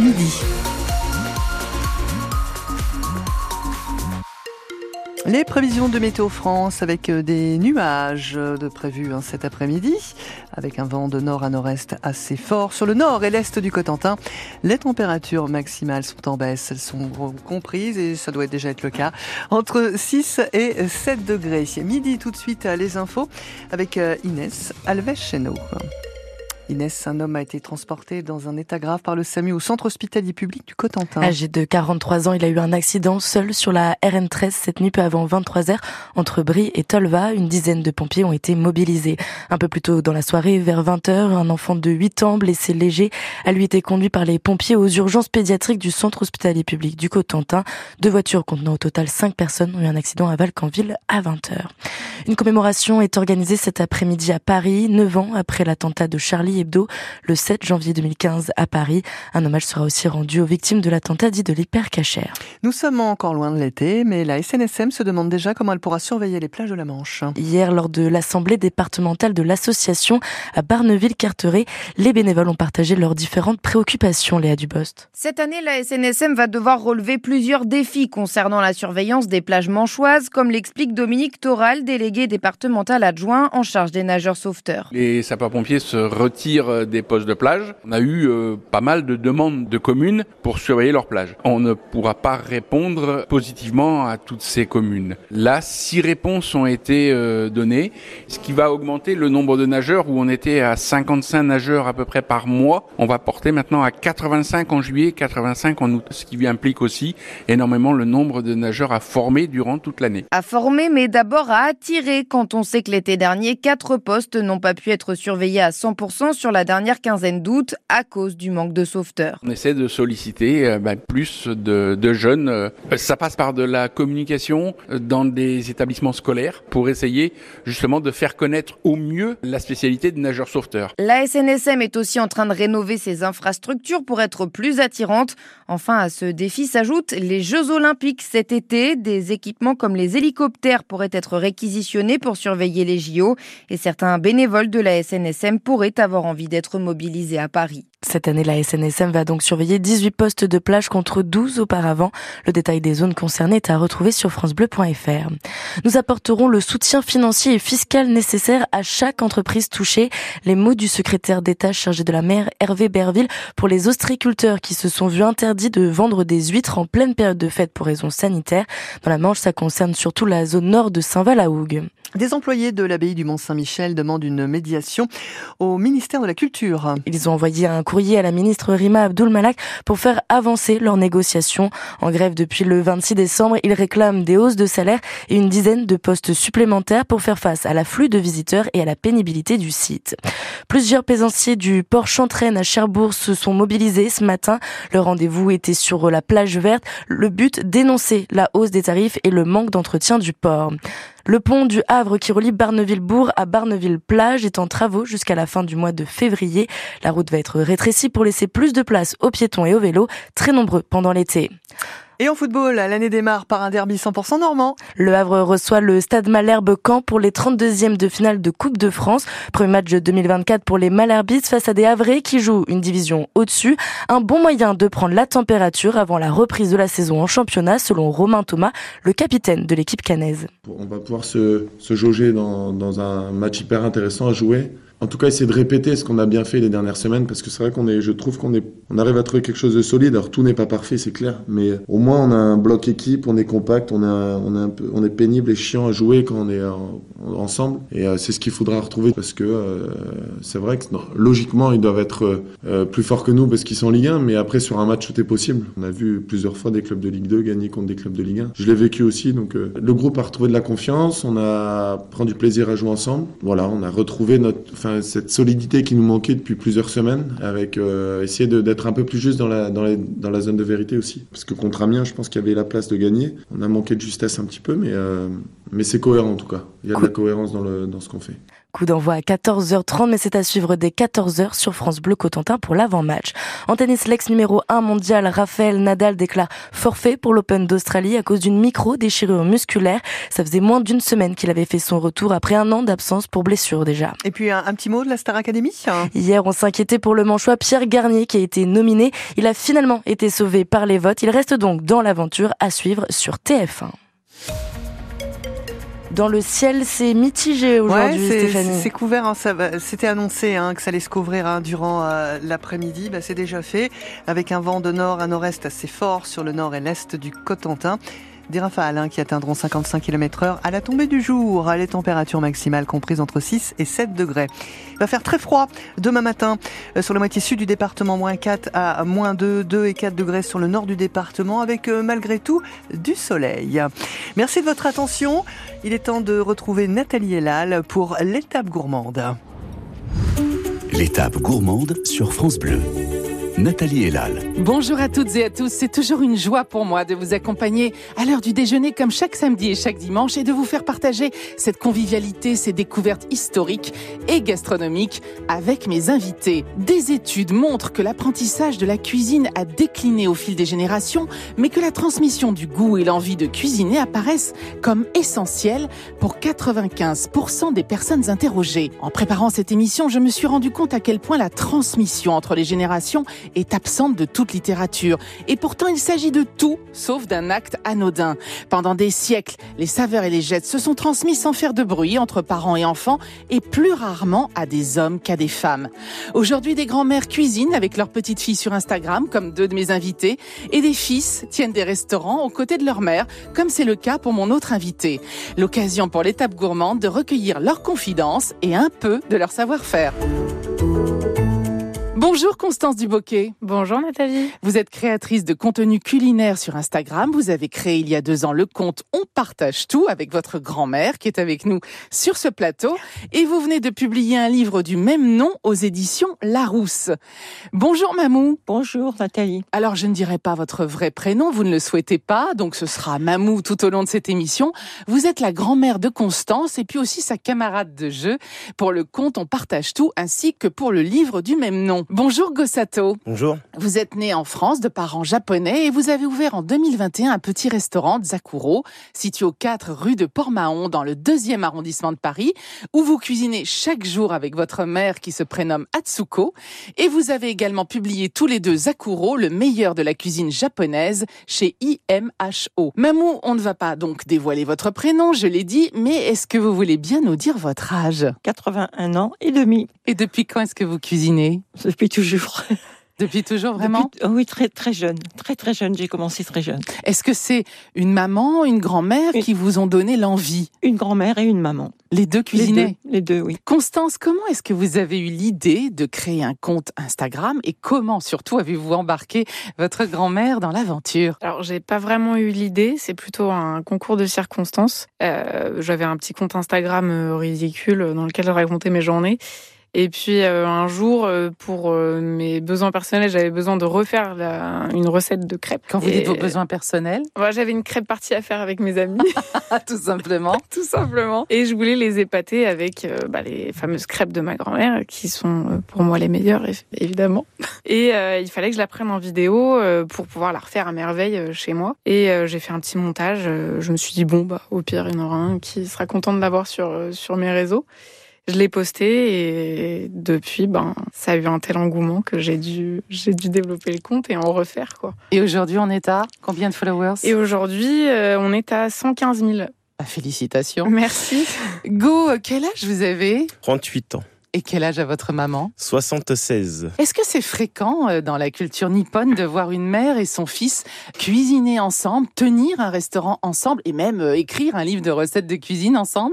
midi. Les prévisions de Météo France avec euh, des nuages euh, de prévus hein, cet après-midi, avec un vent de nord à nord-est assez fort. Sur le nord et l'est du Cotentin, les températures maximales sont en baisse. Elles sont comprises, et ça doit déjà être le cas, entre 6 et 7 degrés. Midi tout de suite, les infos avec euh, Inès Alves-Cheno. Inès, un homme a été transporté dans un état grave par le SAMU au centre hospitalier public du Cotentin. Âgé de 43 ans, il a eu un accident seul sur la RN13 cette nuit peu avant 23h entre Brie et Tolva. Une dizaine de pompiers ont été mobilisés. Un peu plus tôt dans la soirée, vers 20h, un enfant de 8 ans blessé léger a lui été conduit par les pompiers aux urgences pédiatriques du centre hospitalier public du Cotentin. Deux voitures contenant au total 5 personnes ont eu un accident à Valcanville à 20h. Une commémoration est organisée cet après-midi à Paris, 9 ans après l'attentat de Charlie Hebdo le 7 janvier 2015 à Paris. Un hommage sera aussi rendu aux victimes de l'attentat dit de l'hypercachère. Nous sommes encore loin de l'été, mais la SNSM se demande déjà comment elle pourra surveiller les plages de la Manche. Hier, lors de l'assemblée départementale de l'association à Barneville-Carteret, les bénévoles ont partagé leurs différentes préoccupations, Léa Dubost. Cette année, la SNSM va devoir relever plusieurs défis concernant la surveillance des plages manchoises, comme l'explique Dominique Toral, délégué départemental adjoint en charge des nageurs sauveteurs. Les sapeurs-pompiers se retirent euh, des postes de plage. On a eu euh, pas mal de demandes de communes pour surveiller leurs plages. On ne pourra pas répondre positivement à toutes ces communes. Là, six réponses ont été euh, données, ce qui va augmenter le nombre de nageurs où on était à 55 nageurs à peu près par mois. On va porter maintenant à 85 en juillet, 85 en août, ce qui implique aussi énormément le nombre de nageurs à former durant toute l'année. À former, mais d'abord à attirer quand on sait que l'été dernier, quatre postes n'ont pas pu être surveillés à 100% sur la dernière quinzaine d'août à cause du manque de sauveteurs. On essaie de solliciter euh, ben, plus de, jeunes. Euh, ça passe par de la communication euh, dans des établissements scolaires pour essayer justement de faire connaître au mieux la spécialité de nageur sauveteur. La SNSM est aussi en train de rénover ses infrastructures pour être plus attirante. Enfin, à ce défi s'ajoutent les Jeux Olympiques cet été. Des équipements comme les hélicoptères pourraient être réquisitionnés pour surveiller les JO et certains bénévoles de la SNSM pourraient avoir envie d'être mobilisés à Paris. Cette année, la SNSM va donc surveiller 18 postes de plage contre 12 auparavant. Le détail des zones concernées est à retrouver sur francebleu.fr. Nous apporterons le soutien financier et fiscal nécessaire à chaque entreprise touchée. Les mots du secrétaire d'État chargé de la mer, Hervé Berville, pour les ostréiculteurs qui se sont vus interdits de vendre des huîtres en pleine période de fête pour raisons sanitaires. Dans la Manche, ça concerne surtout la zone nord de Saint-Val-à-Hougue. Des employés de l'abbaye du Mont-Saint-Michel demandent une médiation au ministère de la Culture. Ils ont envoyé un courrier à la ministre Rima Abdul Malak pour faire avancer leurs négociations. En grève depuis le 26 décembre, ils réclament des hausses de salaire et une dizaine de postes supplémentaires pour faire face à l'afflux de visiteurs et à la pénibilité du site. Plusieurs plaisanciers du port Chantraine à Cherbourg se sont mobilisés ce matin. Le rendez-vous était sur la plage verte. Le but, dénoncer la hausse des tarifs et le manque d'entretien du port. Le pont du Havre qui relie Barneville-Bourg à Barneville-Plage est en travaux jusqu'à la fin du mois de février. La route va être rétrécie pour laisser plus de place aux piétons et aux vélos, très nombreux pendant l'été. Et en football, l'année démarre par un derby 100% normand. Le Havre reçoit le Stade Malherbe Caen pour les 32e de finale de Coupe de France. Premier match de 2024 pour les Malherbistes face à des Havrais qui jouent une division au-dessus. Un bon moyen de prendre la température avant la reprise de la saison en championnat selon Romain Thomas, le capitaine de l'équipe canaise. On va pouvoir se, jauger dans, dans un match hyper intéressant à jouer en tout cas essayer de répéter ce qu'on a bien fait les dernières semaines parce que c'est vrai qu'on est je trouve qu'on est on arrive à trouver quelque chose de solide. Alors tout n'est pas parfait c'est clair mais au moins on a un bloc équipe on est compact on est pénible et chiant à jouer quand on est ensemble. Et euh, c'est ce qu'il faudra retrouver parce que euh, c'est vrai que logiquement ils doivent être euh, plus forts que nous parce qu'ils sont en Ligue 1 mais après sur un match tout est possible. On a vu plusieurs fois des clubs de Ligue 2 gagner contre des clubs de Ligue 1 je l'ai vécu aussi donc le groupe a retrouvé de la confiance on a pris du plaisir à jouer ensemble. Voilà on a retrouvé notre cette solidité qui nous manquait depuis plusieurs semaines, avec euh, essayer d'être un peu plus juste dans la, dans, dans, la zone de vérité aussi. Parce que contre Amiens, je pense qu'il y avait la place de gagner. On a manqué de justesse un petit peu, mais, euh, mais c'est cohérent en tout cas. Il y a de la cohérence dans, le, dans ce qu'on fait. Coup d'envoi à 14h30, mais c'est à suivre dès 14h sur France Bleu Cotentin pour l'avant-match. En tennis, l'ex numéro 1 mondial, Raphaël Nadal déclare forfait pour l'Open d'Australie à cause d'une micro-déchirure musculaire. Ça faisait moins d'une semaine qu'il avait fait son retour après un an d'absence pour blessure déjà. Et puis un, petit mot de la Star Academy Hier, on s'inquiétait pour le manchois Pierre Garnier qui a été nominé. Il a finalement été sauvé par les votes. Il reste donc dans l'aventure à suivre sur TF1. Dans le ciel, c'est mitigé aujourd'hui, Stéphanie. C'est couvert, hein, c'était annoncé hein, que ça allait se couvrir hein, durant euh, l'après-midi. Bah, c'est déjà fait, avec un vent de nord à nord-est assez fort sur le nord et l'est du Cotentin. Des rafales hein, qui atteindront 55 km heure à la tombée du jour. Les températures maximales comprises entre 6 et 7 degrés. Il va faire très froid demain matin euh, sur la moitié sud du département, moins 4 à moins 2, 2 et 4 degrés sur le nord du département avec euh, malgré tout du soleil. Merci de votre attention. Il est temps de retrouver Nathalie Elal pour l'étape gourmande. L'étape gourmande sur France Bleu. Nathalie Elal. Bonjour à toutes et à tous. C'est toujours une joie pour moi de vous accompagner à l'heure du déjeuner comme chaque samedi et chaque dimanche et de vous faire partager cette convivialité, ces découvertes historiques et gastronomiques avec mes invités. Des études montrent que l'apprentissage de la cuisine a décliné au fil des générations, mais que la transmission du goût et l'envie de cuisiner apparaissent comme essentielles pour 95% des personnes interrogées. En préparant cette émission, je me suis rendu compte à quel point la transmission entre les générations est absente de toute littérature. Et pourtant, il s'agit de tout, sauf d'un acte anodin. Pendant des siècles, les saveurs et les jettes se sont transmis sans faire de bruit entre parents et enfants, et plus rarement à des hommes qu'à des femmes. Aujourd'hui, des grands-mères cuisinent avec leurs petites filles sur Instagram, comme deux de mes invités, et des fils tiennent des restaurants aux côtés de leur mère, comme c'est le cas pour mon autre invité. L'occasion pour l'étape gourmande de recueillir leurs confidences et un peu de leur savoir-faire. Bonjour Constance Duboquet. Bonjour Nathalie. Vous êtes créatrice de contenu culinaire sur Instagram. Vous avez créé il y a deux ans le compte On partage tout avec votre grand-mère qui est avec nous sur ce plateau. Et vous venez de publier un livre du même nom aux éditions Larousse. Bonjour Mamou. Bonjour Nathalie. Alors je ne dirai pas votre vrai prénom, vous ne le souhaitez pas, donc ce sera Mamou tout au long de cette émission. Vous êtes la grand-mère de Constance et puis aussi sa camarade de jeu pour le compte On partage tout ainsi que pour le livre du même nom. Bonjour Gossato. Bonjour. Vous êtes né en France de parents japonais et vous avez ouvert en 2021 un petit restaurant Zakuro, situé au 4 rue de Port-Mahon dans le deuxième arrondissement de Paris, où vous cuisinez chaque jour avec votre mère qui se prénomme Atsuko. Et vous avez également publié tous les deux Zakuro, le meilleur de la cuisine japonaise, chez IMHO. Mamou, on ne va pas donc dévoiler votre prénom, je l'ai dit, mais est-ce que vous voulez bien nous dire votre âge? 81 ans et demi. Et depuis quand est-ce que vous cuisinez? depuis toujours. Depuis toujours, vraiment oh Oui, très très jeune, très très jeune. J'ai commencé très jeune. Est-ce que c'est une maman, une grand-mère qui vous ont donné l'envie? Une grand-mère et une maman. Les deux cuisinaient? les deux, oui. Constance, comment est-ce que vous avez eu l'idée de créer un compte Instagram et comment surtout avez-vous embarqué votre grand-mère dans l'aventure? Alors, j'ai pas vraiment eu l'idée, c'est plutôt un concours de circonstances. Euh, J'avais un petit compte Instagram euh, ridicule dans lequel je racontais mes journées. Et puis euh, un jour, euh, pour euh, mes besoins personnels, j'avais besoin de refaire la, une recette de crêpes. Quand vous dites vos besoins personnels ouais, J'avais une crêpe partie à faire avec mes amis. Tout simplement. Tout simplement. Et je voulais les épater avec bah, les fameuses crêpes de ma grand-mère, qui sont pour moi les meilleures, évidemment. Et il fallait que je la prenne en vidéo pour pouvoir la refaire à merveille chez moi. Et j'ai fait un petit montage. je me suis dit, bon, bah, au pire, il y en aura un qui sera content de l'avoir sur, sur mes réseaux. Je l'ai posté et depuis, ben, ça a eu un tel engouement que j'ai dû, j'ai dû développer le compte et en refaire, quoi. Et aujourd'hui, on est à combien de followers? Et aujourd'hui, euh, on est à 115 000. Bah, félicitations. Merci. Go, quel âge vous avez? 38 ans. Et quel âge a votre maman? 76. Est-ce que c'est fréquent euh, dans la culture nippone de voir une mère et son fils cuisiner ensemble, tenir un restaurant ensemble et même euh, écrire un livre de recettes de cuisine ensemble?